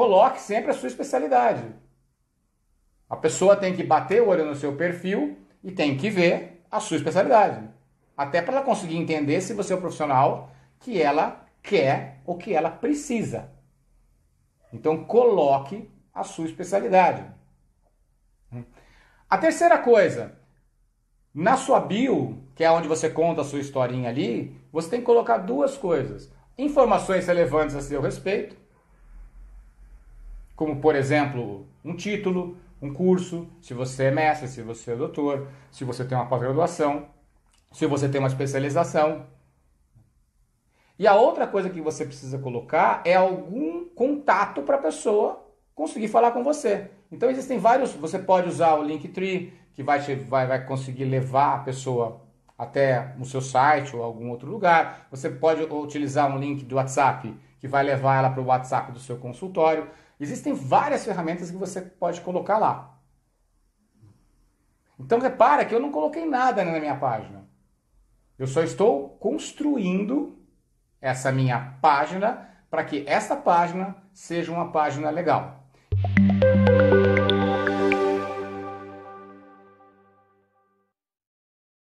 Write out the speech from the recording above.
coloque sempre a sua especialidade. A pessoa tem que bater o olho no seu perfil e tem que ver a sua especialidade. Até para ela conseguir entender se você é o profissional que ela quer ou que ela precisa. Então coloque a sua especialidade. A terceira coisa, na sua bio, que é onde você conta a sua historinha ali, você tem que colocar duas coisas: informações relevantes a seu respeito, como por exemplo, um título, um curso, se você é mestre, se você é doutor, se você tem uma pós-graduação, se você tem uma especialização. E a outra coisa que você precisa colocar é algum contato para a pessoa conseguir falar com você. Então existem vários, você pode usar o Linktree, que vai, te, vai, vai conseguir levar a pessoa até o seu site ou algum outro lugar. Você pode utilizar um link do WhatsApp, que vai levar ela para o WhatsApp do seu consultório. Existem várias ferramentas que você pode colocar lá. Então repara que eu não coloquei nada na minha página. Eu só estou construindo essa minha página para que essa página seja uma página legal.